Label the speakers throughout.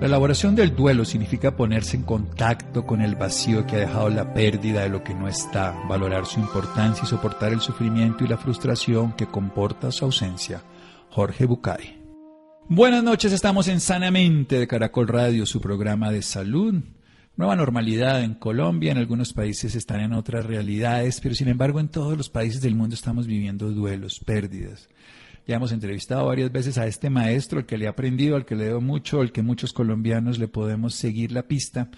Speaker 1: La elaboración del duelo significa ponerse en contacto con el vacío que ha dejado la pérdida de lo que no está, valorar su importancia y soportar el sufrimiento y la frustración que comporta su ausencia. Jorge Bucay. Buenas noches, estamos en Sanamente de Caracol Radio, su programa de salud. Nueva normalidad en Colombia, en algunos países están en otras realidades, pero sin embargo en todos los países del mundo estamos viviendo duelos, pérdidas. Ya hemos entrevistado varias veces a este maestro, el que le ha aprendido, al que le debo mucho, al que muchos colombianos le podemos seguir la pista,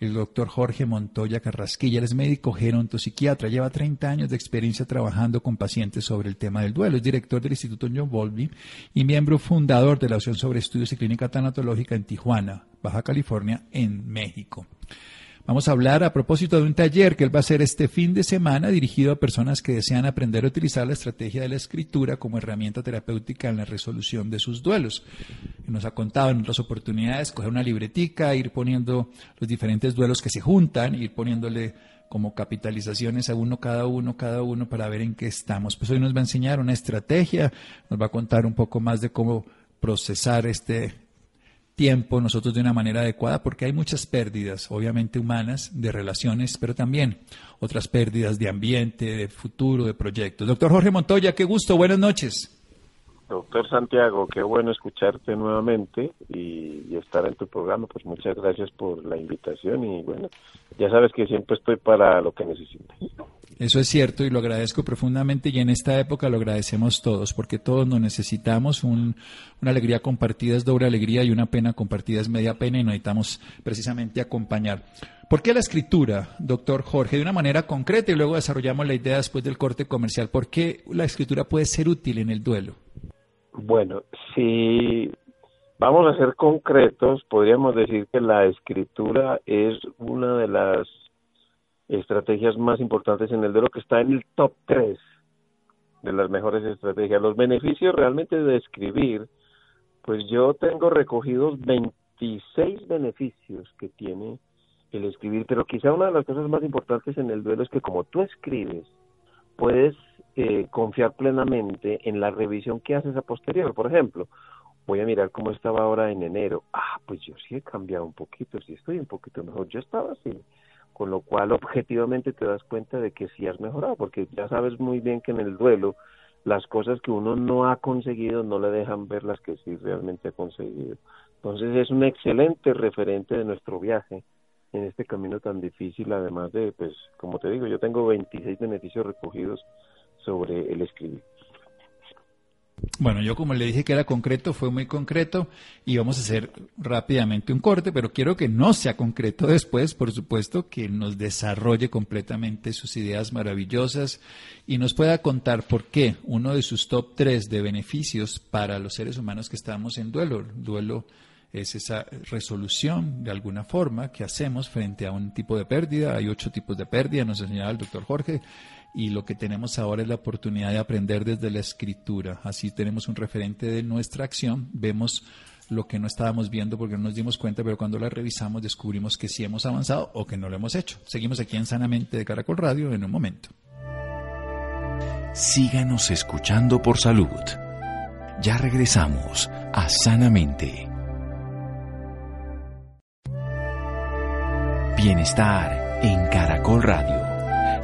Speaker 1: el doctor Jorge Montoya Carrasquilla. Él es médico gerontopsiquiatra, lleva 30 años de experiencia trabajando con pacientes sobre el tema del duelo. Es director del Instituto John Bowlby y miembro fundador de la Asociación sobre Estudios y Clínica Tanatológica en Tijuana, Baja California, en México. Vamos a hablar a propósito de un taller que él va a hacer este fin de semana dirigido a personas que desean aprender a utilizar la estrategia de la escritura como herramienta terapéutica en la resolución de sus duelos. Nos ha contado en otras oportunidades coger una libretica, ir poniendo los diferentes duelos que se juntan, ir poniéndole como capitalizaciones a uno cada uno, cada uno para ver en qué estamos. Pues hoy nos va a enseñar una estrategia, nos va a contar un poco más de cómo procesar este tiempo nosotros de una manera adecuada, porque hay muchas pérdidas, obviamente humanas, de relaciones, pero también otras pérdidas de ambiente, de futuro, de proyectos. Doctor Jorge Montoya, qué gusto, buenas noches.
Speaker 2: Doctor Santiago, qué bueno escucharte nuevamente y, estar en tu programa. Pues muchas gracias por la invitación y bueno, ya sabes que siempre estoy para lo que necesites.
Speaker 1: Eso es cierto y lo agradezco profundamente y en esta época lo agradecemos todos porque todos nos necesitamos. Un, una alegría compartida es doble alegría y una pena compartida es media pena y necesitamos precisamente acompañar. ¿Por qué la escritura, doctor Jorge? De una manera concreta y luego desarrollamos la idea después del corte comercial. ¿Por qué la escritura puede ser útil en el duelo?
Speaker 2: Bueno, si vamos a ser concretos, podríamos decir que la escritura es una de las estrategias más importantes en el duelo que está en el top 3 de las mejores estrategias. Los beneficios realmente de escribir, pues yo tengo recogidos 26 beneficios que tiene el escribir, pero quizá una de las cosas más importantes en el duelo es que como tú escribes, puedes eh, confiar plenamente en la revisión que haces a posterior. Por ejemplo, voy a mirar cómo estaba ahora en enero. Ah, pues yo sí he cambiado un poquito, sí estoy un poquito mejor. Yo estaba así. Con lo cual, objetivamente te das cuenta de que sí has mejorado, porque ya sabes muy bien que en el duelo las cosas que uno no ha conseguido no le dejan ver las que sí realmente ha conseguido. Entonces es un excelente referente de nuestro viaje en este camino tan difícil, además de, pues, como te digo, yo tengo 26 beneficios recogidos sobre el escribir.
Speaker 1: Bueno, yo como le dije que era concreto, fue muy concreto y vamos a hacer rápidamente un corte, pero quiero que no sea concreto después, por supuesto, que nos desarrolle completamente sus ideas maravillosas y nos pueda contar por qué uno de sus top tres de beneficios para los seres humanos que estamos en duelo, duelo es esa resolución de alguna forma que hacemos frente a un tipo de pérdida. Hay ocho tipos de pérdida, nos enseñaba el doctor Jorge y lo que tenemos ahora es la oportunidad de aprender desde la escritura. Así tenemos un referente de nuestra acción, vemos lo que no estábamos viendo porque no nos dimos cuenta, pero cuando la revisamos descubrimos que sí hemos avanzado o que no lo hemos hecho. Seguimos aquí en Sanamente de Caracol Radio en un momento.
Speaker 3: Síganos escuchando por salud. Ya regresamos a Sanamente. Bienestar en Caracol Radio.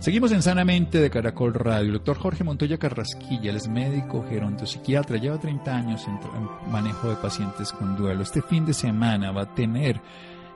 Speaker 1: Seguimos en Sanamente de Caracol Radio. El doctor Jorge Montoya Carrasquilla, él es médico, gerontopsiquiatra, lleva 30 años en, manejo de pacientes con duelo. Este fin de semana va a tener,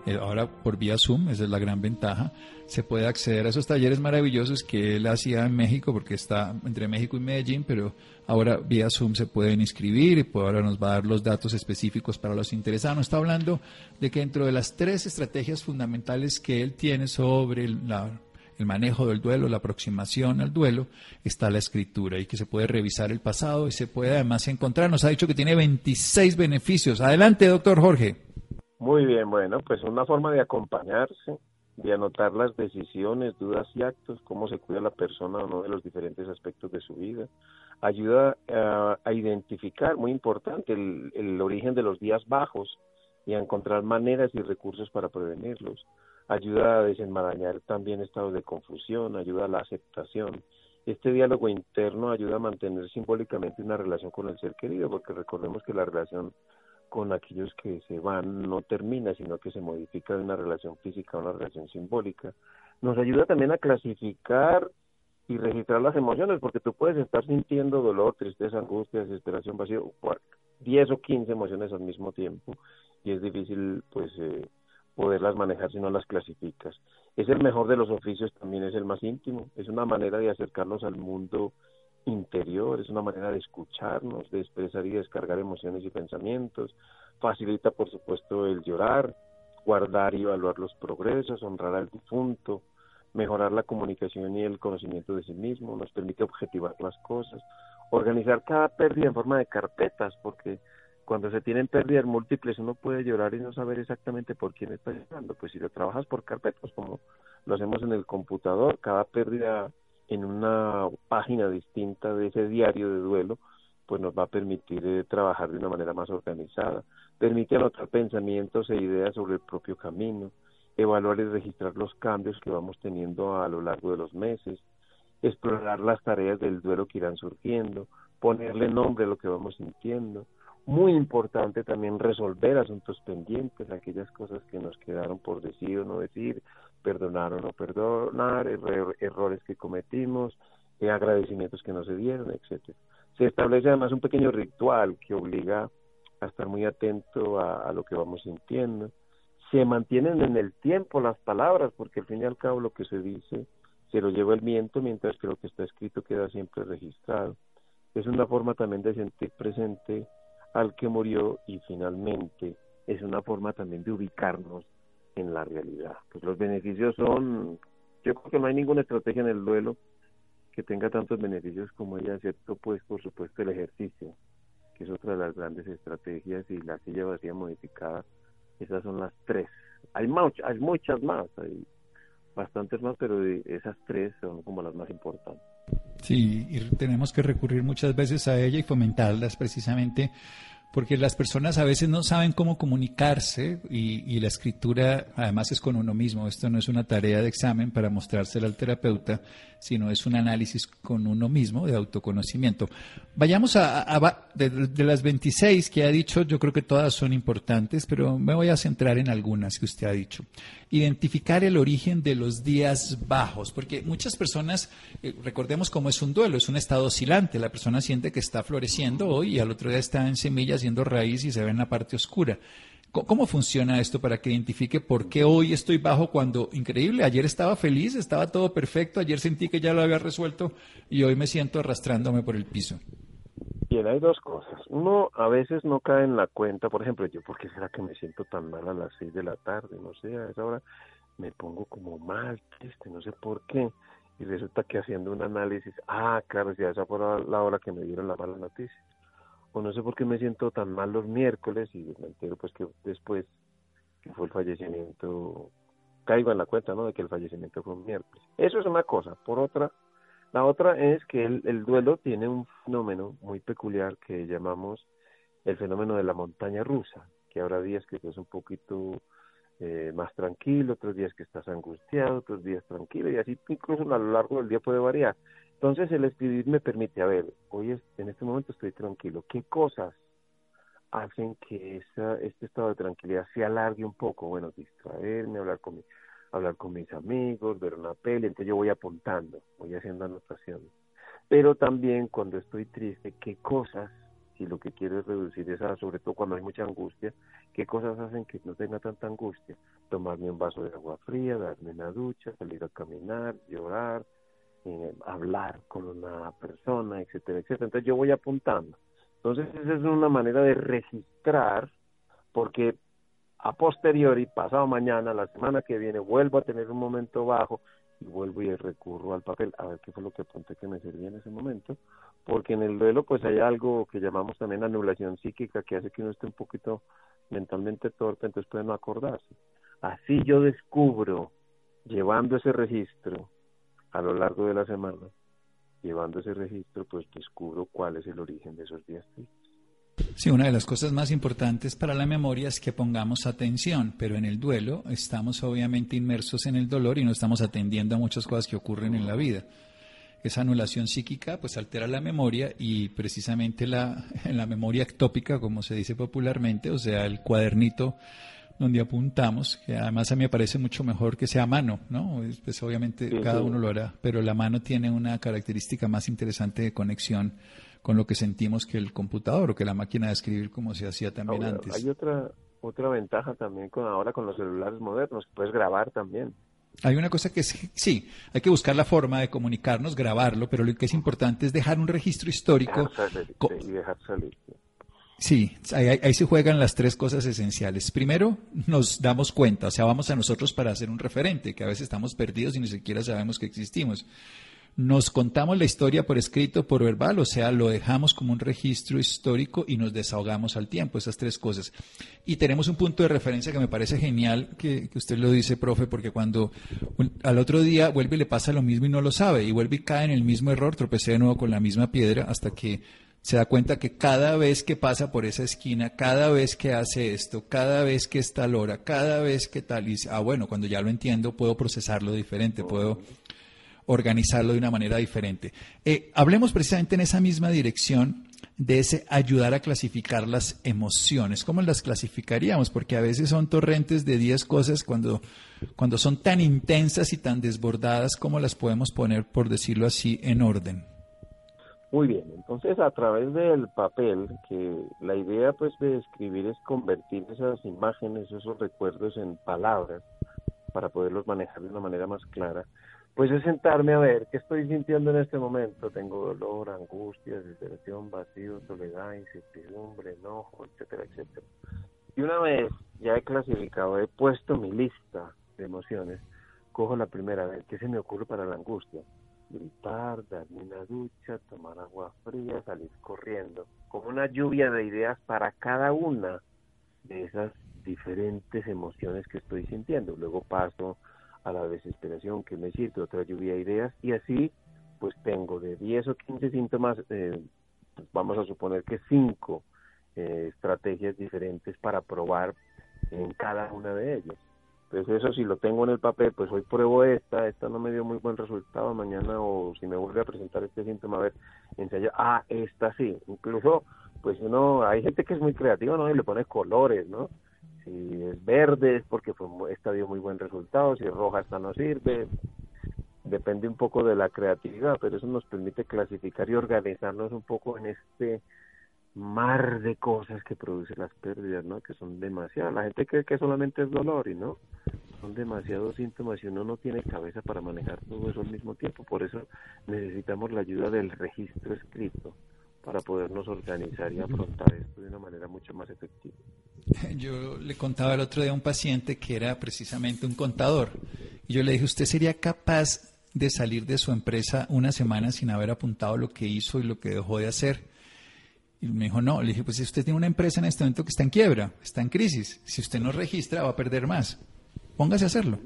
Speaker 1: eh, ahora por vía Zoom, esa es la gran ventaja, se puede acceder a esos talleres maravillosos que él hacía en México, porque está entre México y Medellín, pero ahora vía Zoom se pueden inscribir y pues ahora nos va a dar los datos específicos para los interesados. está hablando de que dentro de las tres estrategias fundamentales que él tiene sobre la el manejo del duelo, la aproximación al duelo, está la escritura y que se puede revisar el pasado y se puede además encontrar. Nos ha dicho que tiene 26 beneficios. Adelante, doctor Jorge.
Speaker 2: Muy bien, bueno, pues una forma de acompañarse, de anotar las decisiones, dudas y actos, cómo se cuida la persona o no de los diferentes aspectos de su vida. Ayuda a, identificar, muy importante, el, el origen de los días bajos y a encontrar maneras y recursos para prevenirlos ayuda a desenmarañar también estados de confusión, ayuda a la aceptación. Este diálogo interno ayuda a mantener simbólicamente una relación con el ser querido, porque recordemos que la relación con aquellos que se van no termina, sino que se modifica de una relación física a una relación simbólica. Nos ayuda también a clasificar y registrar las emociones, porque tú puedes estar sintiendo dolor, tristeza, angustia, desesperación, vacío, 10 o 15 emociones al mismo tiempo, y es difícil, pues, eh, poderlas manejar si no las clasificas. Es el mejor de los oficios, también es el más íntimo, es una manera de acercarnos al mundo interior, es una manera de escucharnos, de expresar y descargar emociones y pensamientos, facilita por supuesto el llorar, guardar y evaluar los progresos, honrar al difunto, mejorar la comunicación y el conocimiento de sí mismo, nos permite objetivar las cosas, organizar cada pérdida en forma de carpetas, porque cuando se tienen pérdidas múltiples uno puede llorar y no saber exactamente por quién está llorando. Pues si lo trabajas por carpetas, como lo hacemos en el computador, cada pérdida en una página distinta de ese diario de duelo, pues nos va a permitir eh, trabajar de una manera más organizada. Permite anotar pensamientos e ideas sobre el propio camino, evaluar y registrar los cambios que vamos teniendo a lo largo de los meses, explorar las tareas del duelo que irán surgiendo, ponerle nombre a lo que vamos sintiendo, muy importante también resolver asuntos pendientes, aquellas cosas que nos quedaron por decir o no decir, perdonar o no perdonar, errores que cometimos, eh, agradecimientos que no se dieron, etcétera. Se establece además un pequeño ritual que obliga a estar muy atento a, a lo que vamos sintiendo. Se mantienen en el tiempo las palabras, porque al fin y al cabo lo que se dice se lo lleva el viento, mientras que lo que está escrito queda siempre registrado. Es una forma también de sentir presente al que murió y finalmente es una forma también de ubicarnos en la realidad. Pues los beneficios son, yo creo que no hay ninguna estrategia en el duelo que tenga tantos beneficios como ella, excepto pues por supuesto el ejercicio, que es otra de las grandes estrategias y la silla vacía modificada, esas son las tres. Hay, hay muchas más, hay bastantes más, pero esas tres son como las más importantes.
Speaker 1: Sí, y tenemos que recurrir muchas veces a ella y fomentarlas precisamente porque las personas a veces no saben cómo comunicarse y, la escritura además es con uno mismo. Esto no es una tarea de examen para mostrársela al terapeuta, sino es un análisis con uno mismo de autoconocimiento. Vayamos a, de, las 26 que ha dicho, yo creo que todas son importantes, pero me voy a centrar en algunas que usted ha dicho. Identificar el origen de los días bajos, porque muchas personas, eh, recordemos cómo es un duelo, es un estado oscilante. La persona siente que está floreciendo hoy y al otro día está en semillas haciendo raíz y se ve en la parte oscura. ¿Cómo funciona esto para que identifique por qué hoy estoy bajo cuando, increíble, ayer estaba feliz, estaba todo perfecto, ayer sentí que ya lo había resuelto y hoy me siento arrastrándome por el piso?
Speaker 2: Bien, hay dos cosas. Uno, a veces no cae en la cuenta, por ejemplo, yo, ¿por qué será que me siento tan mal a las seis de la tarde? No sé, a esa hora me pongo como mal triste, no sé por qué. Y resulta que haciendo un análisis, ah, claro, ya esa fue la hora que me dieron la mala noticia. O no sé por qué me siento tan mal los miércoles y me entero pues que después que fue el fallecimiento, caigo en la cuenta, ¿no? De que el fallecimiento fue un miércoles. Eso es una cosa. Por otra, la otra es que el, el duelo tiene un fenómeno muy peculiar que llamamos el fenómeno de la montaña rusa, que habrá días que es un poquito eh, más tranquilo, otros días que estás angustiado, otros días tranquilo, y así incluso a lo largo del día puede variar. Entonces el escribir me permite, a ver, hoy en este momento estoy tranquilo, ¿qué cosas hacen que esa, este estado de tranquilidad se alargue un poco? Bueno, distraerme, hablar con, mi, hablar con mis amigos, ver una peli, entonces yo voy apuntando, voy haciendo anotaciones. Pero también cuando estoy triste, ¿qué cosas y lo que quiero es reducir esa, sobre todo cuando hay mucha angustia, ¿qué cosas hacen que no tenga tanta angustia? Tomarme un vaso de agua fría, darme una ducha, salir a caminar, llorar, eh, hablar con una persona, etcétera, etcétera. Entonces yo voy apuntando. Entonces esa es una manera de registrar, porque a posteriori, pasado mañana, la semana que viene, vuelvo a tener un momento bajo y vuelvo y recurro al papel a ver qué fue lo que apunté que me servía en ese momento porque en el duelo pues hay algo que llamamos también anulación psíquica que hace que uno esté un poquito mentalmente torpe, entonces puede no acordarse. Así yo descubro, llevando ese registro a lo largo de la semana, llevando ese registro, pues descubro cuál es el origen de esos días tristes.
Speaker 1: Sí, una de las cosas más importantes para la memoria es que pongamos atención, pero en el duelo estamos obviamente inmersos en el dolor y no estamos atendiendo a muchas cosas que ocurren en la vida esa anulación psíquica pues altera la memoria y precisamente la, la memoria ectópica, como se dice popularmente, o sea, el cuadernito donde apuntamos, que además a mí me parece mucho mejor que sea a mano, ¿no? Pues obviamente cada uno lo hará, pero la mano tiene una característica más interesante de conexión con lo que sentimos que el computador o que la máquina de escribir como se hacía también antes.
Speaker 2: Hay otra otra ventaja también con ahora con los celulares modernos, puedes grabar también.
Speaker 1: Hay una cosa que es, sí, hay que buscar la forma de comunicarnos, grabarlo, pero lo que es importante es dejar un registro histórico.
Speaker 2: y dejar salir.
Speaker 1: Sí, ahí, se juegan las tres cosas esenciales. Primero, nos damos cuenta, o sea, vamos a nosotros para hacer un referente, que a veces estamos perdidos y ni siquiera sabemos que existimos nos contamos la historia por escrito, por verbal, o sea, lo dejamos como un registro histórico y nos desahogamos al tiempo, esas tres cosas. Y tenemos un punto de referencia que me parece genial que, usted lo dice, profe, porque cuando al otro día vuelve y le pasa lo mismo y no lo sabe, y vuelve y cae en el mismo error, tropecé de nuevo con la misma piedra hasta que se da cuenta que cada vez que pasa por esa esquina, cada vez que hace esto, cada vez que está hora, cada vez que tal, y dice, ah, bueno, cuando ya lo entiendo, puedo procesarlo diferente, puedo organizarlo de una manera diferente. Eh, hablemos precisamente en esa misma dirección de ese ayudar a clasificar las emociones. ¿Cómo las clasificaríamos? Porque a veces son torrentes de 10 cosas cuando, cuando son tan intensas y tan desbordadas, ¿cómo las podemos poner, por decirlo así, en orden?
Speaker 2: Muy bien, entonces a través del papel, que la idea pues de escribir es convertir esas imágenes, esos recuerdos en palabras para poderlos manejar de una manera más clara pues es sentarme a ver qué estoy sintiendo en este momento. Tengo dolor, angustia, desesperación, vacío, soledad, incertidumbre, enojo, etcétera, etcétera. Y una vez ya he clasificado, he puesto mi lista de emociones, cojo la primera vez, ¿qué se me ocurre para la angustia? Gritar, darme una ducha, tomar agua fría, salir corriendo, como una lluvia de ideas para cada una de esas diferentes emociones que estoy sintiendo. Luego paso a la desesperación que me sirve otra lluvia de ideas y así pues tengo de 10 o 15 síntomas, eh, vamos a suponer que 5 eh, estrategias diferentes para probar en cada una de ellas. Entonces eso si lo tengo en el papel, pues hoy pruebo esta, esta no me dio muy buen resultado, mañana o si me vuelve a presentar este síntoma, a ver, ensayo, ah, esta sí, incluso pues uno, hay gente que es muy creativa, ¿no? Y le pone colores, ¿no? si es verde es porque fue, esta dio muy buen resultado, si es roja esta no sirve, depende un poco de la creatividad, pero eso nos permite clasificar y organizarnos un poco en este mar de cosas que producen las pérdidas, ¿no? Que son demasiadas. La gente cree que solamente es dolor y no, son demasiados síntomas y uno no tiene cabeza para manejar todo eso al mismo tiempo. Por eso necesitamos la ayuda del registro escrito para podernos organizar y afrontar esto de una manera mucho más efectiva.
Speaker 1: Yo le contaba el otro día a un paciente que era precisamente un contador y yo le dije, ¿usted sería capaz de salir de su empresa una semana sin haber apuntado lo que hizo y lo que dejó de hacer? Y me dijo, no, le dije, pues si usted tiene una empresa en este momento que está en quiebra, está en crisis, si usted no registra va a perder más, póngase a hacerlo.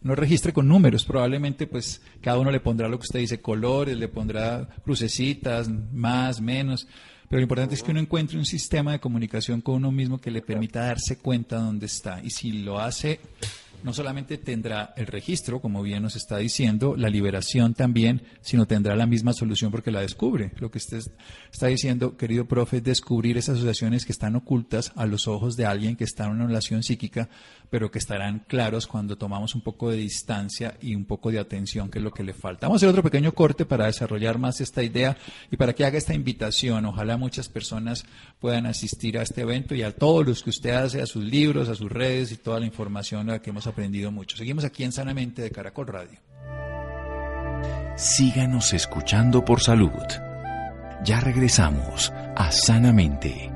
Speaker 1: No registre con números, probablemente pues cada uno le pondrá lo que usted dice, colores, le pondrá crucecitas, más, menos, pero lo importante es que uno encuentre un sistema de comunicación con uno mismo que le permita darse cuenta de dónde está. Y si lo hace no solamente tendrá el registro, como bien nos está diciendo, la liberación también, sino tendrá la misma solución porque la descubre. Lo que usted está diciendo, querido profe, es descubrir esas asociaciones que están ocultas a los ojos de alguien que está en una relación psíquica, pero que estarán claros cuando tomamos un poco de distancia y un poco de atención, que es lo que le falta. Vamos a hacer otro pequeño corte para desarrollar más esta idea y para que haga esta invitación. Ojalá muchas personas puedan asistir a este evento y a todos los que usted hace, a sus libros, a sus redes y toda la información a la que hemos aprendido mucho. Seguimos aquí en Sanamente de Caracol Radio.
Speaker 3: Síganos escuchando por salud. Ya regresamos a Sanamente.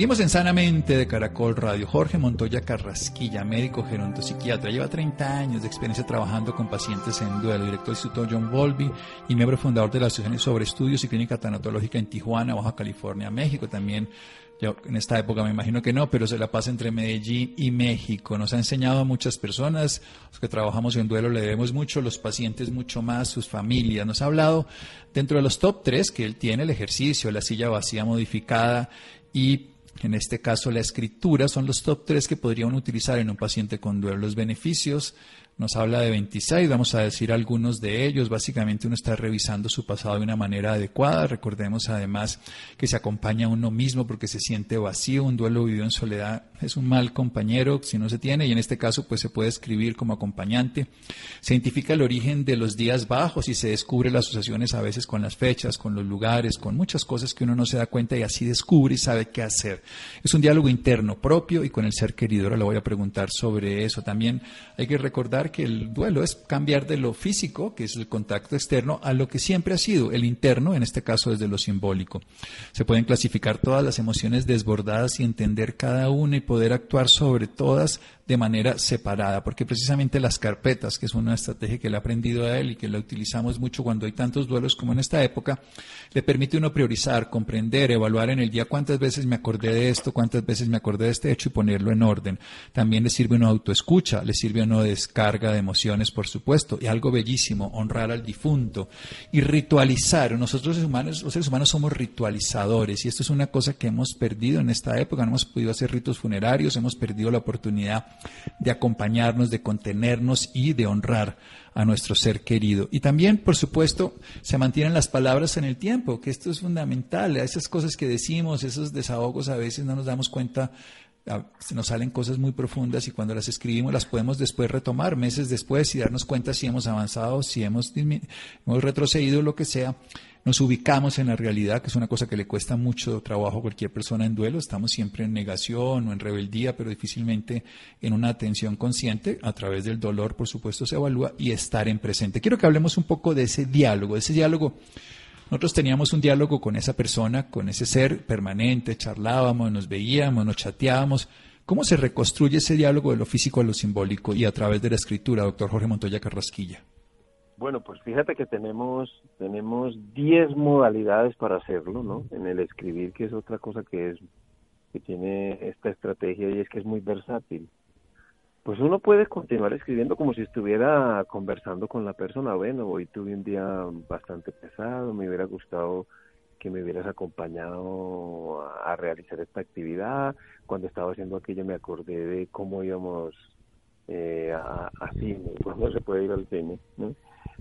Speaker 1: Seguimos en Sanamente de Caracol Radio. Jorge Montoya Carrasquilla, médico gerontopsiquiatra, lleva 30 años de experiencia trabajando con pacientes en duelo, director del Instituto John Volby y miembro fundador de la Asociación sobre Estudios y Clínica Tanatológica en Tijuana, Baja California, México. También, yo en esta época me imagino que no, pero se la pasa entre Medellín y México. Nos ha enseñado a muchas personas, los que trabajamos en duelo le debemos mucho, los pacientes mucho más, sus familias. Nos ha hablado dentro de los top 3 que él tiene, el ejercicio, la silla vacía modificada y en este caso, la escritura son los top 3 que podrían utilizar en un paciente con duelo. Los beneficios nos habla de 26, vamos a decir algunos de ellos. Básicamente uno está revisando su pasado de una manera adecuada. Recordemos además que se acompaña a uno mismo porque se siente vacío. Un duelo vivido en soledad es un mal compañero si no se tiene y en este caso pues se puede escribir como acompañante. Se identifica el origen de los días bajos y se descubre las asociaciones a veces con las fechas, con los lugares, con muchas cosas que uno no se da cuenta y así descubre y sabe qué hacer. Es un diálogo interno propio y con el ser querido. Ahora le voy a preguntar sobre eso. También hay que que el duelo es cambiar de lo físico, que es el contacto externo, a lo que siempre ha sido, el interno, en este caso desde lo simbólico. Se pueden clasificar todas las emociones desbordadas y entender cada una y poder actuar sobre todas de manera separada, porque precisamente las carpetas, que es una estrategia que le he aprendido a él y que la utilizamos mucho cuando hay tantos duelos como en esta época, le permite uno priorizar, comprender, evaluar en el día cuántas veces me acordé de esto, cuántas veces me acordé de este hecho y ponerlo en orden. También le sirve una autoescucha, le sirve una descarga de emociones, por supuesto, y algo bellísimo, honrar al difunto y ritualizar. Nosotros los humanos, los seres humanos somos ritualizadores y esto es una cosa que hemos perdido en esta época, no hemos podido hacer ritos funerarios, hemos perdido la oportunidad de acompañarnos, de contenernos y de honrar a nuestro ser querido. Y también, por supuesto, se mantienen las palabras en el tiempo, que esto es fundamental. Esas cosas que decimos, esos desahogos, a veces no nos damos cuenta, nos salen cosas muy profundas y cuando las escribimos las podemos después retomar meses después y darnos cuenta si hemos avanzado, si hemos, hemos retrocedido, lo que sea nos ubicamos en la realidad, que es una cosa que le cuesta mucho trabajo a cualquier persona en duelo. Estamos siempre en negación o en rebeldía, pero difícilmente en una atención consciente. A través del dolor, por supuesto, se evalúa y estar en presente. Quiero que hablemos un poco de ese diálogo, de ese diálogo. Nosotros teníamos un diálogo con esa persona, con ese ser permanente, charlábamos, nos veíamos, nos chateábamos. ¿Cómo se reconstruye ese diálogo de lo físico a lo simbólico y a través de la escritura, doctor Jorge Montoya Carrasquilla?
Speaker 2: Bueno, pues fíjate que tenemos tenemos 10 modalidades para hacerlo, ¿no? En el escribir, que es otra cosa que es que tiene esta estrategia y es que es muy versátil. Pues uno puede continuar escribiendo como si estuviera conversando con la persona. Bueno, hoy tuve un día bastante pesado, me hubiera gustado que me hubieras acompañado a, realizar esta actividad. Cuando estaba haciendo aquello me acordé de cómo íbamos eh, a, a cine, cuando se puede ir al cine,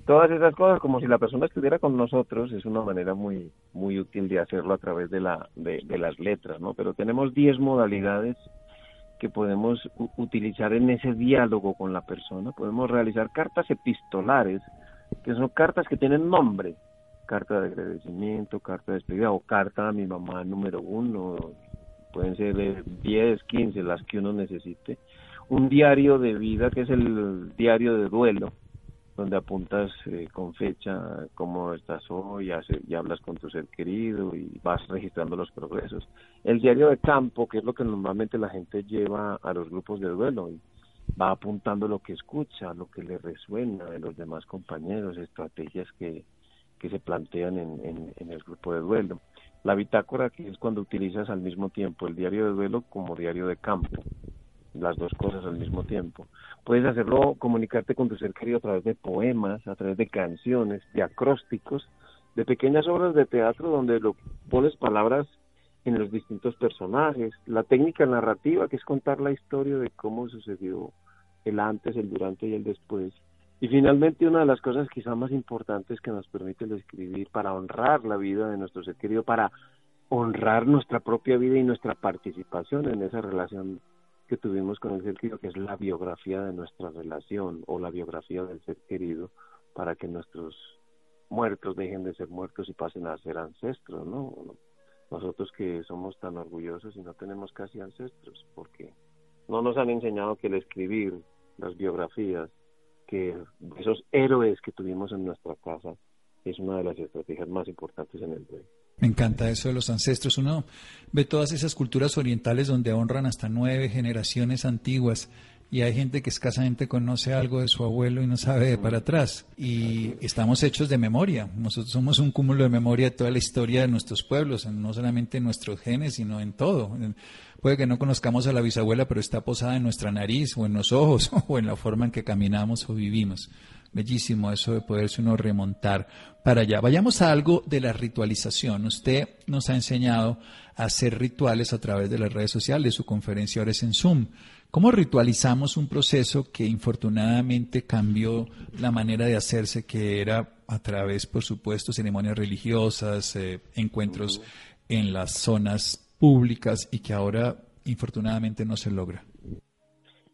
Speaker 2: todas esas cosas como si la persona estuviera con nosotros es una manera muy muy útil de hacerlo a través de la de, las letras no pero tenemos 10 modalidades que podemos utilizar en ese diálogo con la persona. Podemos realizar cartas epistolares que son cartas que tienen nombre. Carta de agradecimiento carta de despedida o carta a mi mamá número uno. Pueden ser 10 15 las que uno necesite. Un diario de vida que es el diario de duelo donde apuntas eh, con fecha cómo estás hoy, y hablas con tu ser querido y vas registrando los progresos. El diario de campo, que es lo que normalmente la gente lleva a los grupos de duelo, y va apuntando lo que escucha, lo que le resuena de los demás compañeros, estrategias que, que se plantean en, en el grupo de duelo. La bitácora, que es cuando utilizas al mismo tiempo el diario de duelo como diario de campo las dos cosas al mismo tiempo. Puedes hacerlo, comunicarte con tu ser querido a través de poemas, a través de canciones, de acrósticos, de pequeñas obras de teatro donde lo pones palabras en los distintos personajes, la técnica narrativa que es contar la historia de cómo sucedió el antes, el durante y el después. Y finalmente una de las cosas quizá más importantes que nos permite el escribir para honrar la vida de nuestro ser querido, para honrar nuestra propia vida y nuestra participación en esa relación que tuvimos con el ser querido, que es la biografía de nuestra relación o la biografía del ser querido, para que nuestros muertos dejen de ser muertos y pasen a ser ancestros, ¿no? Nosotros que somos tan orgullosos y no tenemos casi ancestros, porque no nos han enseñado que el escribir las biografías, que esos héroes que tuvimos en nuestra casa, es una de las estrategias más importantes en el duelo.
Speaker 1: Me encanta eso de los ancestros. Uno ve todas esas culturas orientales donde honran hasta nueve generaciones antiguas y hay gente que escasamente conoce algo de su abuelo y no sabe de para atrás. Y estamos hechos de memoria. Nosotros somos un cúmulo de memoria de toda la historia de nuestros pueblos, no solamente en nuestros genes, sino en todo. Puede que no conozcamos a la bisabuela, pero está posada en nuestra nariz o en los ojos o en la forma en que caminamos o vivimos. Bellísimo eso de poderse uno remontar para allá. Vayamos a algo de la ritualización. Usted nos ha enseñado a hacer rituales a través de las redes sociales, su conferencia ahora es en Zoom. ¿Cómo ritualizamos un proceso que infortunadamente cambió la manera de hacerse, que era a través, por supuesto, ceremonias religiosas, eh, encuentros en las zonas públicas y que ahora infortunadamente no se logra?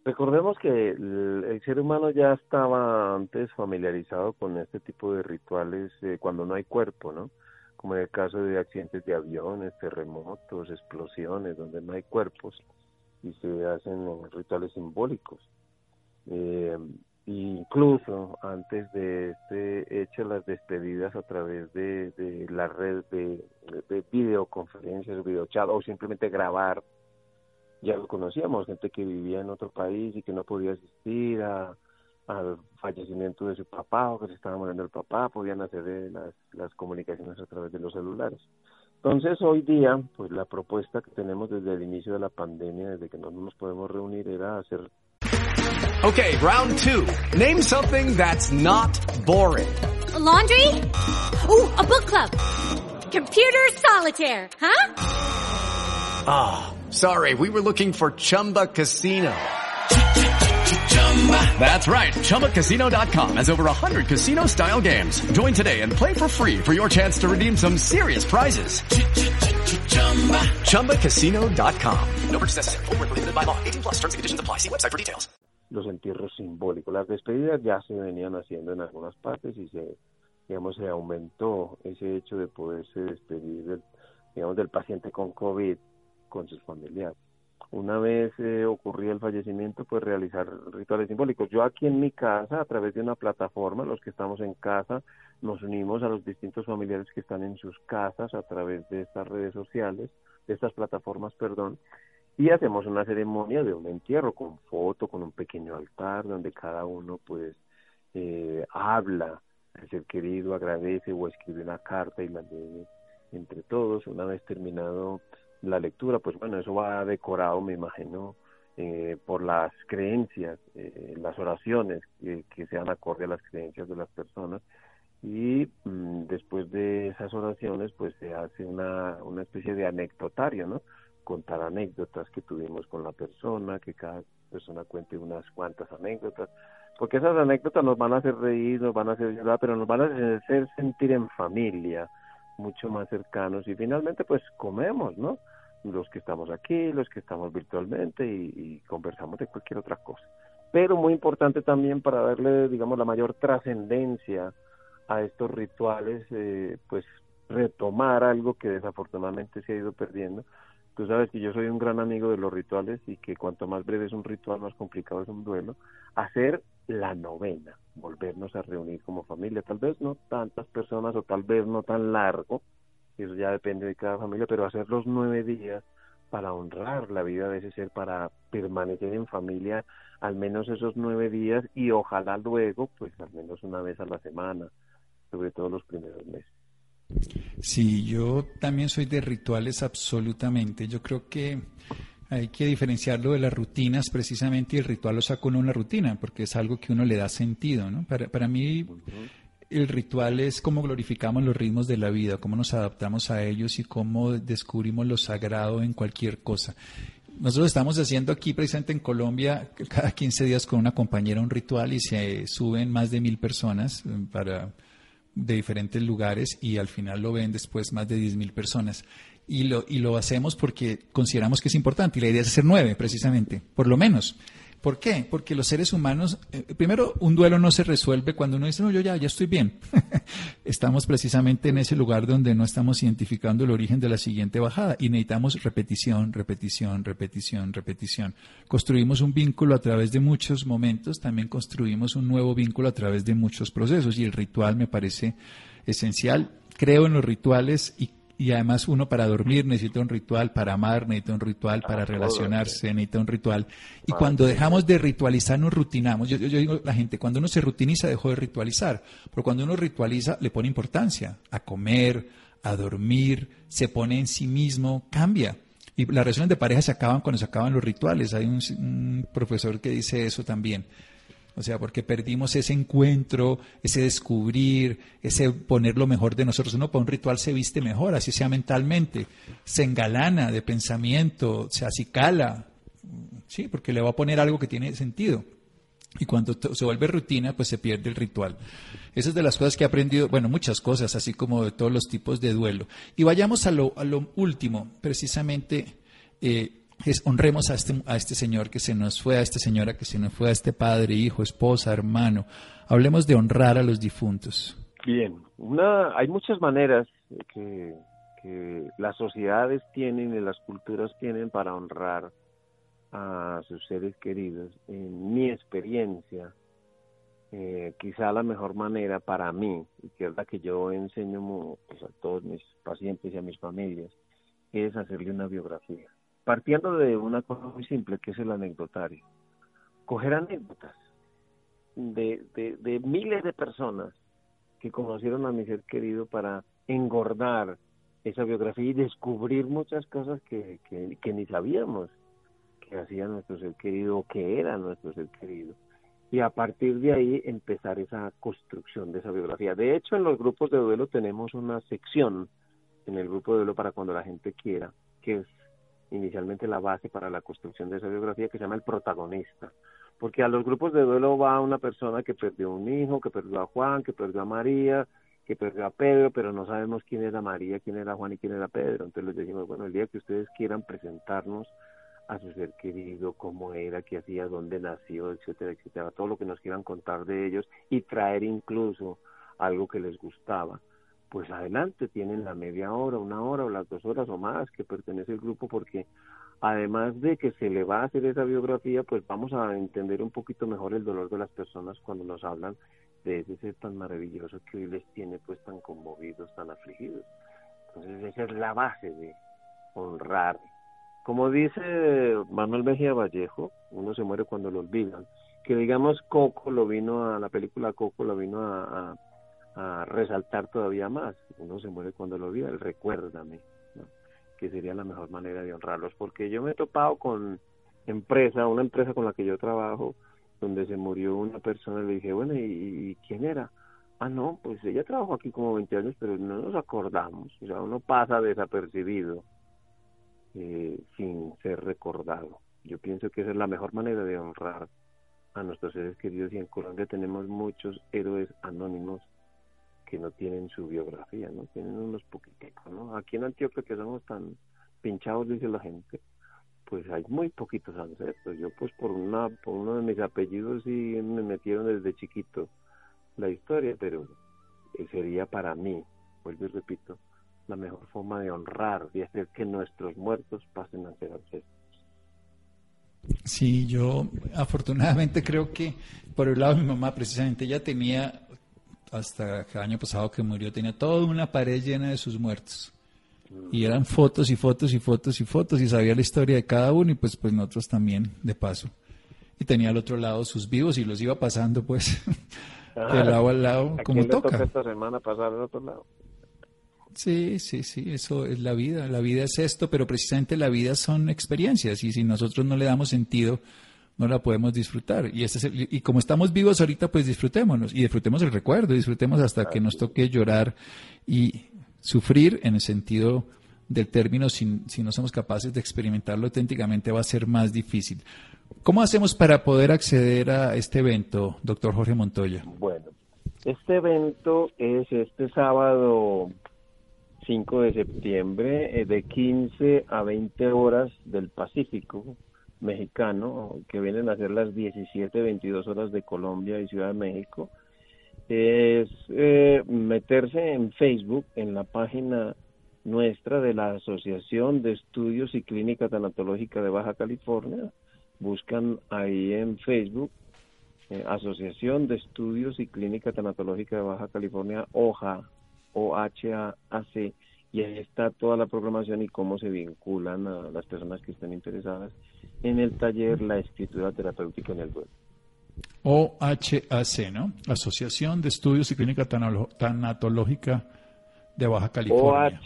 Speaker 2: Recordemos que el, ser humano ya estaba antes familiarizado con este tipo de rituales eh, cuando no hay cuerpo, ¿no? Como en el caso de accidentes de aviones, terremotos, explosiones, donde no hay cuerpos y se hacen rituales simbólicos. Eh, incluso antes de este hecho las despedidas a través de, la red de, de videoconferencias, videochat o simplemente grabar ya lo conocíamos, gente que vivía en otro país y que no podía asistir al fallecimiento de su papá o que se estaba muriendo el papá, podían hacer eh, las, las comunicaciones a través de los celulares. Entonces, hoy día, pues la propuesta que tenemos desde el inicio de la pandemia, desde que no nos podemos reunir, era hacer...
Speaker 4: Okay, round two. Name something that's not boring.
Speaker 5: laundry? Ooh, a book club. Computer solitaire, huh?
Speaker 4: Ah. Sorry, we were looking for Chumba Casino. That's right. ChumbaCasino.com has over 100 casino style games. Join today and play for free for your chance to redeem some serious prizes. ChumbaCasino.com. No purchase necessary. Full prohibited by law. 18 plus terms and conditions apply. See website for details.
Speaker 2: Los entierros simbólicos. Las despedidas ya se venían haciendo en algunas partes y se, digamos, se aumentó ese hecho de poderse despedir del, digamos, del paciente con COVID con sus familiares. Una vez eh, el fallecimiento, pues realizar rituales simbólicos. Yo aquí en mi casa, a través de una plataforma, los que estamos en casa, nos unimos a los distintos familiares que están en sus casas a través de estas redes sociales, de estas plataformas, perdón, y hacemos una ceremonia de un entierro con foto, con un pequeño altar, donde cada uno pues eh, habla al ser querido, agradece o escribe una carta y la lee entre todos. Una vez terminado la lectura, pues bueno, eso va decorado, me imagino, eh, por las creencias, eh, las oraciones que sean acorde a las creencias de las personas. Y mm, después de esas oraciones, pues se hace una, una especie de anecdotario, ¿no? Contar anécdotas que tuvimos con la persona, que cada persona cuente unas cuantas anécdotas, porque esas anécdotas nos van a hacer reír, nos van a hacer llorar, pero nos van a hacer sentir en familia, mucho más cercanos y finalmente pues comemos, ¿no? Los que estamos aquí, los que estamos virtualmente y, conversamos de cualquier otra cosa. Pero muy importante también para darle, digamos, la mayor trascendencia a estos rituales, eh, pues retomar algo que desafortunadamente se ha ido perdiendo. Tú sabes que yo soy un gran amigo de los rituales y que cuanto más breve es un ritual, más complicado es un duelo. Hacer la novena, volvernos a reunir como familia, tal vez no tantas personas o tal vez no tan largo, eso ya depende de cada familia, pero hacer los nueve días para honrar la vida de ese ser, para permanecer en familia al menos esos nueve días y ojalá luego, pues al menos una vez a la semana, sobre todo los primeros meses.
Speaker 1: Sí, yo también soy de rituales absolutamente. Yo creo que hay que diferenciarlo de las rutinas precisamente y el ritual lo saca uno una rutina porque es algo que uno le da sentido. ¿no? Para, para mí el ritual es cómo glorificamos los ritmos de la vida, cómo nos adaptamos a ellos y cómo descubrimos lo sagrado en cualquier cosa. Nosotros estamos haciendo aquí precisamente en Colombia cada 15 días con una compañera un ritual y se suben más de mil personas para de diferentes lugares y al final lo ven después más de 10.000 personas. Y lo, y lo hacemos porque consideramos que es importante y la idea es hacer nueve precisamente, por lo menos. ¿Por qué? Porque los seres humanos, eh, primero, un duelo no se resuelve cuando uno dice, no, yo ya, ya estoy bien. estamos precisamente en ese lugar donde no estamos identificando el origen de la siguiente bajada y necesitamos repetición, repetición, repetición, repetición. Construimos un vínculo a través de muchos momentos, también construimos un nuevo vínculo a través de muchos procesos y el ritual me parece esencial. Creo en los rituales y y además uno para dormir necesita un ritual, para amar necesita un ritual, para ah, relacionarse necesita un ritual. Y cuando dejamos de ritualizar nos rutinamos. Yo, yo, digo, la gente, cuando uno se rutiniza dejó de ritualizar, pero cuando uno ritualiza le pone importancia a comer, a dormir, se pone en sí mismo, cambia. Y las relaciones de pareja se acaban cuando se acaban los rituales. Hay un profesor que dice eso también. O sea, porque perdimos ese encuentro, ese descubrir, ese poner lo mejor de nosotros. Uno para un ritual se viste mejor, así sea mentalmente, se engalana de pensamiento, se acicala, sí, porque le va a poner algo que tiene sentido. Y cuando se vuelve rutina, pues se pierde el ritual. Esa es de las cosas que he aprendido, bueno, muchas cosas, así como de todos los tipos de duelo. Y vayamos a lo, a lo último, precisamente. Eh, honremos a este, a este Señor que se nos fue, a esta señora que se nos fue, a este padre, hijo, esposa, hermano. Hablemos de honrar a los difuntos.
Speaker 2: Bien, una, hay muchas maneras que, que las sociedades tienen y las culturas tienen para honrar a sus seres queridos. En mi experiencia, eh, quizá la mejor manera para mí, y que es la que yo enseño pues, a todos mis pacientes y a mis familias, es hacerle una biografía partiendo de una cosa muy simple que es el anecdotario. Coger anécdotas de, de, miles de personas que conocieron a mi ser querido para engordar esa biografía y descubrir muchas cosas que, que, ni sabíamos que hacía nuestro ser querido o que era nuestro ser querido. Y a partir de ahí empezar esa construcción de esa biografía. De hecho, en los grupos de duelo tenemos una sección en el grupo de duelo para cuando la gente quiera, que es inicialmente la base para la construcción de esa biografía que se llama el protagonista. Porque a los grupos de duelo va una persona que perdió un hijo, que perdió a Juan, que perdió a María, que perdió a Pedro, pero no sabemos quién era María, quién era Juan y quién era Pedro. Entonces les decimos, bueno, el día que ustedes quieran presentarnos a su ser querido, cómo era, qué hacía, dónde nació, etcétera, etcétera, todo lo que nos quieran contar de ellos y traer incluso algo que les gustaba pues adelante, tienen la media hora, una hora o las dos horas o más que pertenece el grupo porque además de que se le va a hacer esa biografía, pues vamos a entender un poquito mejor el dolor de las personas cuando nos hablan de ese ser tan maravilloso que hoy les tiene pues tan conmovidos, tan afligidos. Entonces esa es la base de honrar. Como dice Manuel Mejía Vallejo, uno se muere cuando lo olvidan, que digamos Coco lo vino a, la película Coco lo vino a a resaltar todavía más. Uno se muere cuando lo olvida, el recuérdame, que sería la mejor manera de honrarlos, porque yo me he topado con empresa, una empresa con la que yo trabajo, donde se murió una persona, le dije, bueno, ¿y, quién era? Ah, no, pues ella trabajó aquí como 20 años, pero no nos acordamos, o sea, uno pasa desapercibido eh, sin ser recordado. Yo pienso que esa es la mejor manera de honrar a nuestros seres queridos y en Colombia tenemos muchos héroes anónimos que no tienen su biografía, ¿no? Tienen unos poquitos, ¿no? Aquí en Antioquia que somos tan pinchados, dice la gente, pues hay muy poquitos ancestros. Yo pues por una por uno de mis apellidos sí me metieron desde chiquito la historia, pero sería para mí, vuelvo y repito, la mejor forma de honrar y hacer que nuestros muertos pasen a ser ancestros.
Speaker 1: Sí, yo afortunadamente creo que por el lado de mi mamá precisamente ella tenía hasta el año pasado que murió tenía toda una pared llena de sus muertos. Y eran fotos y fotos y fotos y fotos y sabía la historia de cada uno y pues pues nosotros también de paso. Y tenía al otro lado sus vivos y los iba pasando pues de lado al lado como toca.
Speaker 2: esta semana pasar al otro lado?
Speaker 1: Sí, sí, sí, eso es la vida. La vida es esto, pero precisamente la vida son experiencias y si nosotros no le damos sentido, no la podemos disfrutar. Y, ese es y como estamos vivos ahorita, pues disfrutémonos y disfrutemos el recuerdo, disfrutemos hasta que nos toque llorar y sufrir en el sentido del término, si, si no somos capaces de experimentarlo auténticamente, va a ser más difícil. ¿Cómo hacemos para poder acceder a este evento, doctor Jorge Montoya?
Speaker 2: Bueno, este evento es este sábado 5 de septiembre eh, de 15 a 20 horas del Pacífico mexicano, que vienen a ser las 17, 22 horas de Colombia y Ciudad de México, es eh, meterse en Facebook, en la página nuestra de la Asociación de Estudios y Clínica Tanatológica de Baja California. Buscan ahí en Facebook eh, Asociación de Estudios y Clínica Tanatológica de Baja California, OJA, OHAC, y ahí está toda la programación y cómo se vinculan a las personas que estén interesadas en el taller La Escritura Terapéutica en el Duelo.
Speaker 1: OHAC, ¿no? Asociación de Estudios y Clínica Tanatológica de Baja California.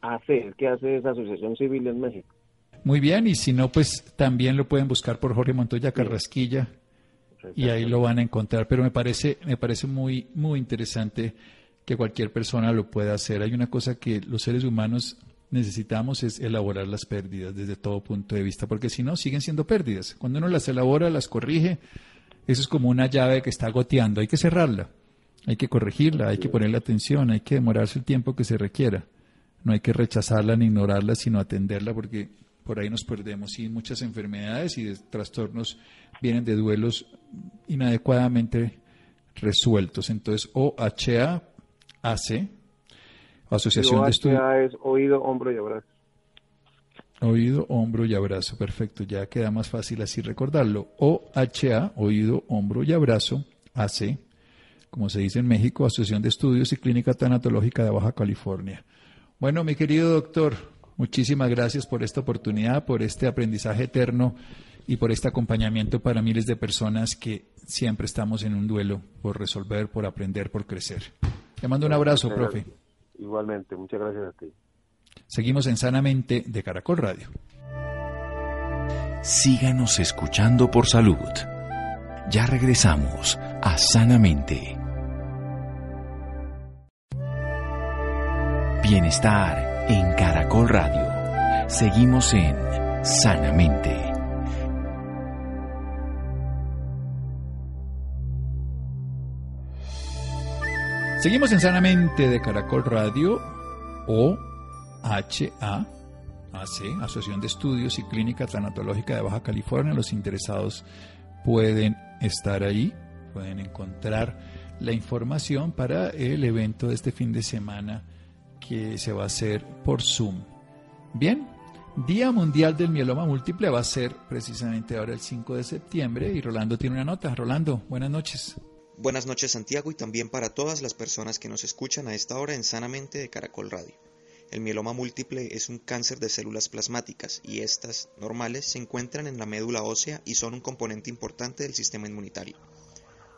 Speaker 2: OHAC, ¿qué hace esa asociación civil en México?
Speaker 1: Muy bien, y si no, pues también lo pueden buscar por Jorge Montoya Carrasquilla y ahí lo van a encontrar. Pero me parece, me parece muy, muy interesante que cualquier persona lo pueda hacer. Hay una cosa que los seres humanos necesitamos es elaborar las pérdidas desde todo punto de vista, porque si no, siguen siendo pérdidas. Cuando uno las elabora, las corrige, eso es como una llave que está goteando, hay que cerrarla, hay que corregirla, hay que ponerle atención, hay que demorarse el tiempo que se requiera. No hay que rechazarla ni ignorarla, sino atenderla, porque por ahí nos perdemos. Y muchas enfermedades y trastornos vienen de duelos inadecuadamente resueltos. Entonces, OHA AC, Asociación de Estudios.
Speaker 2: es oído, hombro y abrazo.
Speaker 1: Oído, hombro y abrazo, perfecto, ya queda más fácil así recordarlo. OHA, oído, hombro y abrazo, AC, como se dice en México, Asociación de Estudios y Clínica Tanatológica de Baja California. Bueno, mi querido doctor, muchísimas gracias por esta oportunidad, por este aprendizaje eterno y por este acompañamiento para miles de personas que siempre estamos en un duelo por resolver, por aprender, por crecer. Le mando un abrazo, profe.
Speaker 2: Igualmente, muchas gracias a ti.
Speaker 1: Seguimos en Sanamente de Caracol Radio.
Speaker 3: Síganos escuchando por salud. Ya regresamos a Sanamente. Bienestar en Caracol Radio. Seguimos en Sanamente.
Speaker 1: Seguimos en Sanamente de Caracol Radio o HA, Asociación de Estudios y Clínica Tanatológica de Baja California. Los interesados pueden estar ahí, pueden encontrar la información para el evento de este fin de semana que se va a hacer por Zoom. Bien, Día Mundial del Mieloma Múltiple va a ser precisamente ahora el 5 de septiembre y Rolando tiene una nota. Rolando, buenas noches.
Speaker 6: Buenas noches Santiago y también para todas las personas que nos escuchan a esta hora en Sanamente de Caracol Radio. El mieloma múltiple es un cáncer de células plasmáticas y estas, normales, se encuentran en la médula ósea y son un componente importante del sistema inmunitario.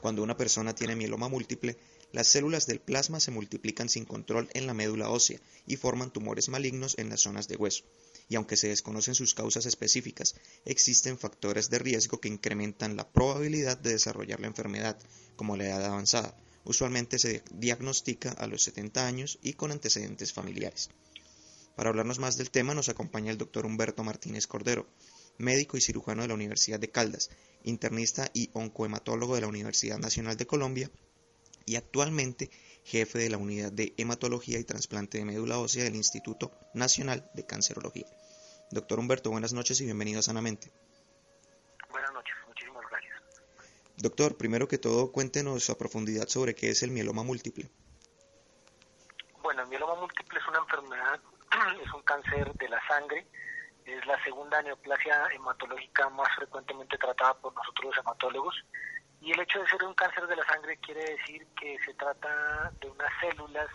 Speaker 6: Cuando una persona tiene mieloma múltiple, las células del plasma se multiplican sin control en la médula ósea y forman tumores malignos en las zonas de hueso y aunque se desconocen sus causas específicas, existen factores de riesgo que incrementan la probabilidad de desarrollar la enfermedad, como la edad avanzada. Usualmente se diagnostica a los 70 años y con antecedentes familiares. Para hablarnos más del tema nos acompaña el doctor Humberto Martínez Cordero, médico y cirujano de la Universidad de Caldas, internista y oncohematólogo de la Universidad Nacional de Colombia y actualmente jefe de la Unidad de Hematología y Trasplante de Médula Ósea del Instituto Nacional de Cancerología. Doctor Humberto, buenas noches y bienvenido a Sanamente. Doctor, primero que todo, cuéntenos a profundidad sobre qué es el mieloma múltiple.
Speaker 7: Bueno, el mieloma múltiple es una enfermedad, es un cáncer de la sangre, es la segunda neoplasia hematológica más frecuentemente tratada por nosotros los hematólogos. Y el hecho de ser un cáncer de la sangre quiere decir que se trata de unas células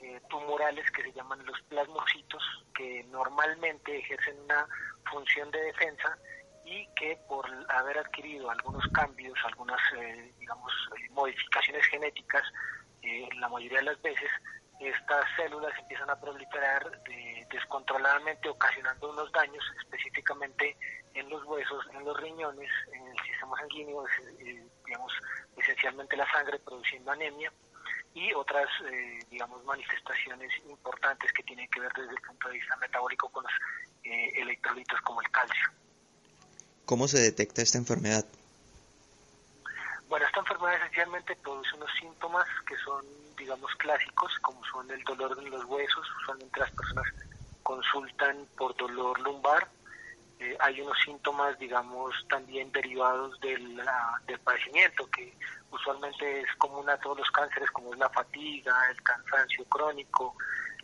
Speaker 7: eh, tumorales que se llaman los plasmocitos, que normalmente ejercen una función de defensa y que por haber adquirido algunos cambios, algunas, eh, digamos, eh, modificaciones genéticas, la mayoría de las veces estas células empiezan a proliferar descontroladamente, ocasionando unos daños específicamente en los huesos, en los riñones, en el sistema sanguíneo, digamos, esencialmente la sangre, produciendo anemia y otras, eh, digamos, manifestaciones importantes que tienen que ver desde el punto de vista metabólico con los eh, electrolitos como el calcio.
Speaker 6: ¿Cómo se detecta esta enfermedad?
Speaker 7: Bueno, esta enfermedad esencialmente produce unos síntomas que son, digamos, clásicos, como son el dolor en los huesos, usualmente las personas consultan por dolor lumbar, eh, hay unos síntomas, digamos, también derivados del, del padecimiento, que usualmente es común a todos los cánceres, como es la fatiga, el cansancio crónico.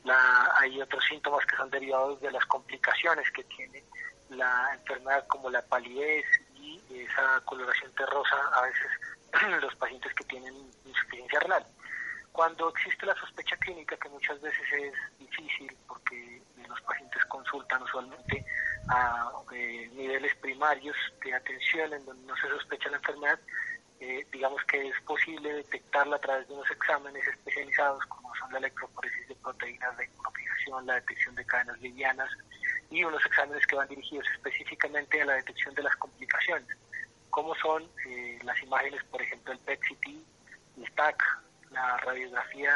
Speaker 7: La, hay otros síntomas que son derivados de las complicaciones que tiene la enfermedad, como la palidez y esa coloración terrosa, a veces los pacientes que tienen insuficiencia renal. Cuando existe la sospecha clínica, que muchas veces es difícil porque los pacientes consultan usualmente a eh, niveles primarios de atención en donde no se sospecha la enfermedad, eh, digamos que es posible detectarla a través de unos exámenes especializados como son la electroporesis de proteínas de inmunofijación, la detección de cadenas livianas y unos exámenes que van dirigidos específicamente a la detección de las complicaciones, como son eh, las imágenes, por ejemplo, el PET-CT, el TAC, la radiografía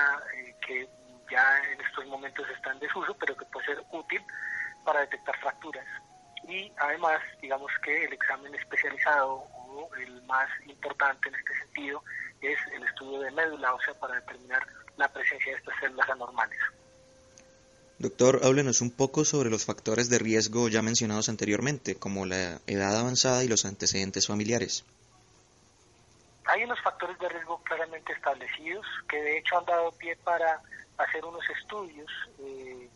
Speaker 7: que ya en estos momentos está en desuso, pero que puede ser útil para detectar fracturas. Y además, digamos que el examen especializado o el más importante en este sentido es el estudio de médula ósea para determinar la presencia de estas células anormales.
Speaker 6: Doctor, háblenos un poco sobre los factores de riesgo ya mencionados anteriormente, como la edad avanzada y los antecedentes familiares.
Speaker 7: Hay unos factores de riesgo claramente establecidos que de hecho han dado pie para hacer unos estudios eh,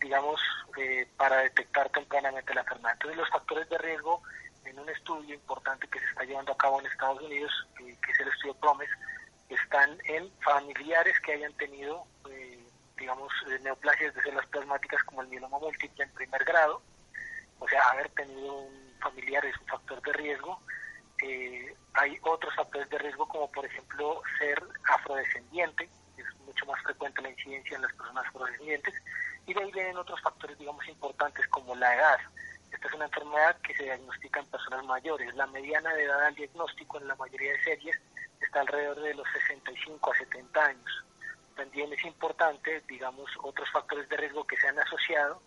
Speaker 7: digamos, eh, para detectar tempranamente la enfermedad. Entonces, los factores de riesgo en un estudio importante que se está llevando a cabo en Estados Unidos, eh, que es el estudio PROMES, están en familiares que hayan tenido, eh, digamos, neoplasias de células plasmáticas como el mieloma múltiple en primer grado, o sea, haber tenido un familiar es un factor de riesgo. hay otros factores de riesgo como, por ejemplo, ser afrodescendiente, es mucho más frecuente la incidencia en las personas afrodescendientes, y de ahí vienen otros factores, digamos, importantes como la edad. Esta es una enfermedad que se diagnostica en personas mayores. La mediana de edad al diagnóstico en la mayoría de series está alrededor de los 65 a 70 años. También es importante, digamos, otros factores de riesgo que se han asociado,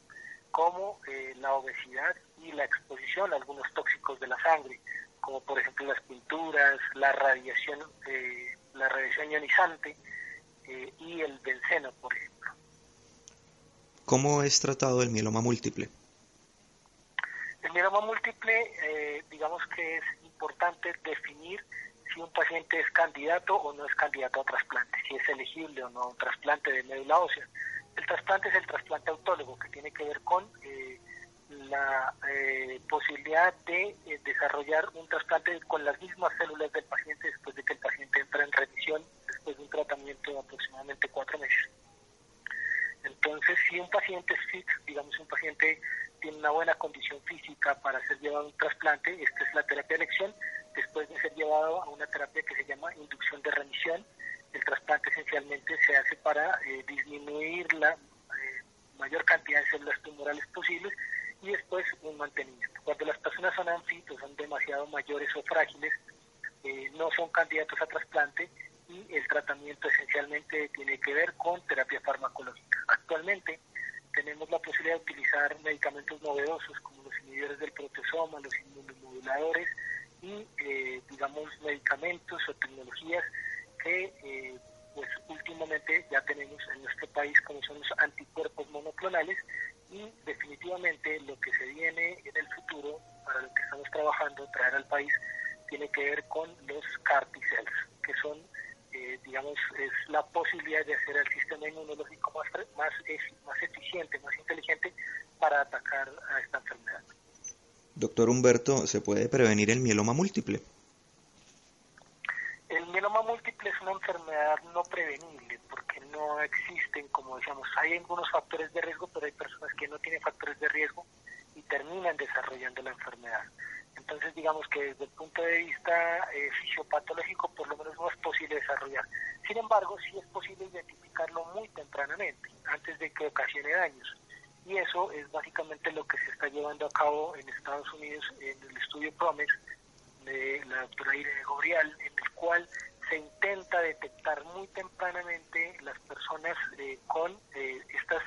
Speaker 7: como eh, la obesidad y la exposición a algunos tóxicos de la sangre, como por ejemplo las pinturas, la radiación, eh, la radiación ionizante eh, y el benceno, por ejemplo.
Speaker 6: ¿Cómo es tratado el mieloma múltiple?
Speaker 7: El mieloma múltiple, eh, digamos que es importante definir si un paciente es candidato o no es candidato a trasplante, si es elegible o no un trasplante de médula ósea. El trasplante es el trasplante autólogo, que tiene que ver con eh, la eh, posibilidad de desarrollar un trasplante con las mismas células del paciente después de que el paciente entra en remisión, después de un tratamiento de aproximadamente cuatro meses. Entonces, si un paciente es fit, digamos un paciente tiene una buena condición física para ser llevado a un trasplante, esta es la terapia de elección, después de ser llevado a una terapia que se llama inducción de remisión, el trasplante esencialmente se hace para eh, disminuir la eh, mayor cantidad de células tumorales posibles y después un mantenimiento. Cuando las personas son anfitos, son demasiado mayores o frágiles, eh, no son candidatos a trasplante y el tratamiento esencialmente tiene que ver con terapia farmacológica. Actualmente tenemos la posibilidad de utilizar medicamentos novedosos como los inhibidores del protesoma, los inmunomoduladores y, eh, digamos, medicamentos o tecnologías que, eh, pues, últimamente ya tenemos en nuestro país, como son los anticuerpos monoclonales, y definitivamente lo que se viene en el futuro, para lo que estamos trabajando, traer al país, tiene que ver con los CAR que son, eh, digamos, es la posibilidad de hacer el sistema inmunológico más, más, más eficiente, más inteligente para atacar a esta enfermedad.
Speaker 6: Doctor Humberto, ¿se puede prevenir el mieloma múltiple?
Speaker 7: El mieloma múltiple es una enfermedad no prevenible porque no existen, como decíamos, hay algunos factores de riesgo, pero hay personas que no tienen factores de riesgo y terminan desarrollando la enfermedad. Entonces, digamos que desde el punto de vista eh, fisiopatológico, por lo menos no es posible desarrollar. Sin embargo, sí es posible identificarlo muy tempranamente, antes de que ocasione daños. Y eso es básicamente lo que se está llevando a cabo en Estados Unidos en el estudio PROMES de la doctora Irene Gobrial, en el cual se intenta detectar muy tempranamente las personas eh, con eh, estas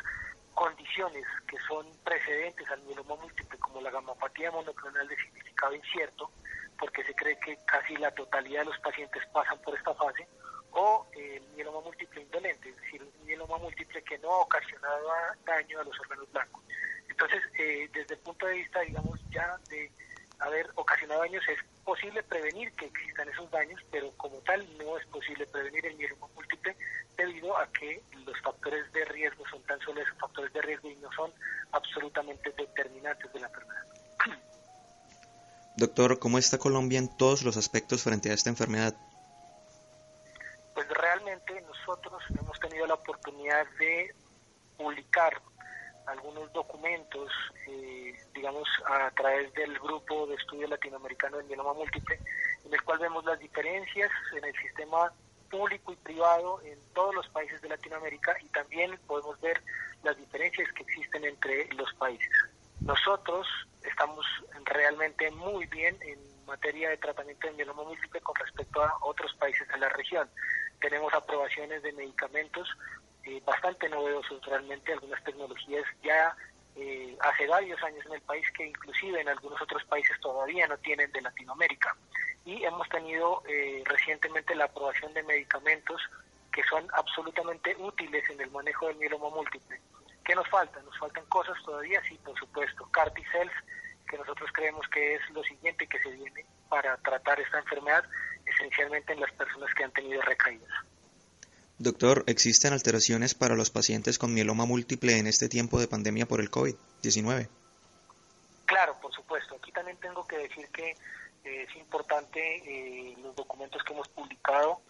Speaker 7: condiciones que son precedentes al mieloma múltiple, como la gamopatía monoclonal de significado incierto, porque se cree que casi la totalidad de los pacientes pasan por esta fase, o el mieloma múltiple indolente, es decir, un mieloma múltiple que no ha ocasionado daño a los órganos blancos. Entonces, eh, desde el punto de vista, digamos, ya de haber ocasionado daños, es posible prevenir que existan esos daños, pero como tal no es posible prevenir el mieloma múltiple debido a que los factores de riesgo son tan solo esos factores de riesgo y no son absolutamente determinantes de la enfermedad.
Speaker 6: Doctor, ¿cómo está Colombia en todos los aspectos frente a esta enfermedad?
Speaker 7: Nosotros hemos tenido la oportunidad de publicar algunos documentos, eh, digamos, a través del grupo de estudio latinoamericano del mieloma múltiple, en el cual vemos las diferencias en el sistema público y privado en todos los países de Latinoamérica y también podemos ver las diferencias que existen entre los países. Nosotros estamos realmente muy bien en materia de tratamiento del mieloma múltiple con respecto a otros países de la región. Tenemos aprobaciones de medicamentos eh, bastante novedosos realmente, algunas tecnologías ya eh, hace varios años en el país que inclusive en algunos otros países todavía no tienen de Latinoamérica. Y hemos tenido eh, recientemente la aprobación de medicamentos que son absolutamente útiles en el manejo del mieloma múltiple. ¿Qué nos falta? Nos faltan cosas todavía, sí, por supuesto. CAR cells, que nosotros creemos que es lo siguiente que se viene para tratar esta enfermedad, esencialmente en las personas que han tenido recaídas.
Speaker 6: Doctor, ¿existen alteraciones para los pacientes con mieloma múltiple en este tiempo de pandemia por el COVID-19?
Speaker 7: Claro, por supuesto. Aquí también tengo que decir que eh, es importante eh, los documentos que hemos publicado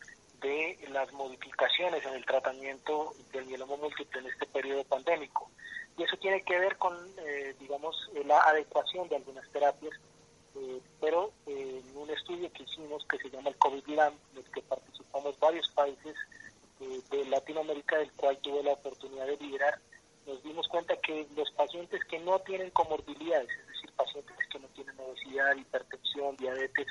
Speaker 7: de las modificaciones en el tratamiento del mieloma múltiple en este periodo pandémico. Y eso tiene que ver con, eh, digamos, la adecuación de algunas terapias, pero en un estudio que hicimos que se llama el COVID-LAM, en el que participamos varios países de Latinoamérica, del cual tuve la oportunidad de liderar, nos dimos cuenta que los pacientes que no tienen comorbilidades, es decir, pacientes que no tienen obesidad, hipertensión, diabetes,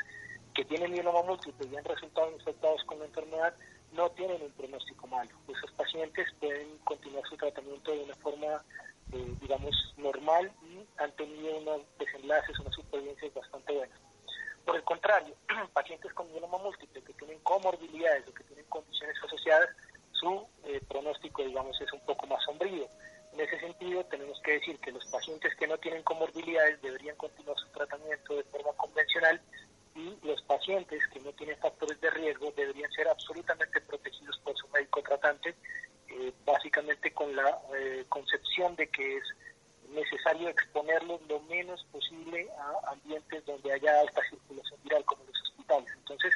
Speaker 7: que tienen mieloma múltiple y han resultado infectados con la enfermedad, no tienen un pronóstico malo. Esos pacientes pueden continuar su tratamiento de una forma, eh, digamos, normal y han tenido unos desenlaces, unas supervivencias bastante buenas. Por el contrario, pacientes con mieloma múltiple que tienen comorbilidades o que tienen condiciones asociadas, su eh, pronóstico, digamos, es un poco más sombrío. En ese sentido, tenemos que decir que los pacientes que no tienen comorbilidades deberían continuar su tratamiento de forma convencional y los pacientes que no tienen factores de riesgo deberían ser absolutamente protegidos por su médico tratante, eh, básicamente con la eh, concepción de que es necesario exponerlos lo menos posible a ambientes donde haya alta circulación viral, como los hospitales. Entonces,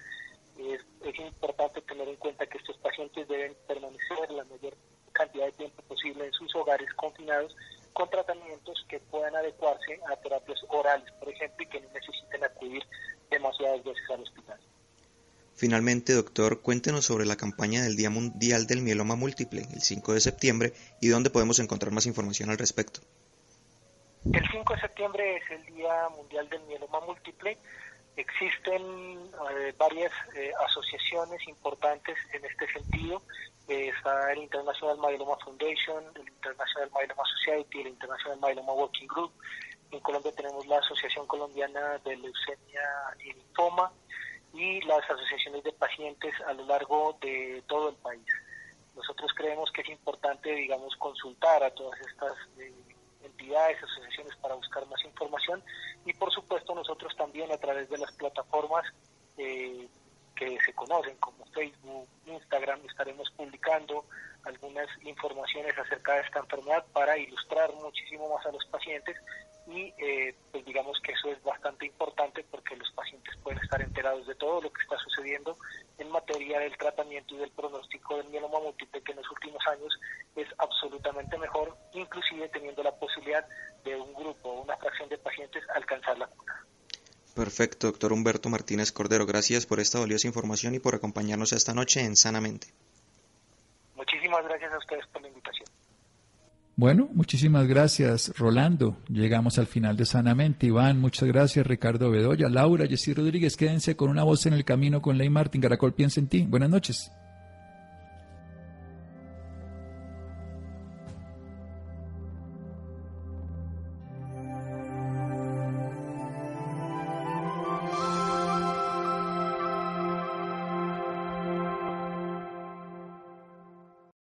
Speaker 7: es, es importante tener en cuenta que estos pacientes deben permanecer la mayor cantidad de tiempo posible en sus hogares confinados con tratamientos que puedan adecuarse a terapias orales, por ejemplo, y que no necesiten acudir demasiadas veces al hospital.
Speaker 6: Finalmente, doctor, cuéntenos sobre la campaña del Día Mundial del Mieloma Múltiple, el 5 de septiembre, y dónde podemos encontrar más información al respecto.
Speaker 7: El 5 de septiembre es el Día Mundial del Mieloma Múltiple. Existen eh, varias eh, asociaciones importantes en este sentido. Eh, está el International Myeloma Foundation, el International Myeloma Society, el International Myeloma Working Group. En Colombia tenemos la Asociación Colombiana de Leucemia y Linfoma y las asociaciones de pacientes a lo largo de todo el país. Nosotros creemos que es importante, digamos, consultar a todas estas entidades, asociaciones para buscar más información. Y por supuesto nosotros también a través de las plataformas eh, que se conocen como Facebook, Instagram, estaremos publicando algunas informaciones acerca de esta enfermedad para ilustrar muchísimo más a los pacientes y eh, pues digamos que eso es bastante importante porque los pacientes pueden estar enterados de todo lo que está sucediendo en materia del tratamiento y del pronóstico del mieloma múltiple que en los últimos años es absolutamente mejor, inclusive teniendo la posibilidad de un grupo o una fracción de pacientes alcanzar la cura.
Speaker 6: Perfecto, doctor Humberto Martínez Cordero. Gracias por esta valiosa información y por acompañarnos esta noche en Sanamente.
Speaker 7: Muchísimas gracias a ustedes por la invitación.
Speaker 1: Bueno, muchísimas gracias, Rolando. Llegamos al final de Sanamente. Iván, muchas gracias. Ricardo Bedoya, Laura, Jessy Rodríguez, quédense con una voz en el camino con Ley Martín. Caracol piensa en ti. Buenas noches.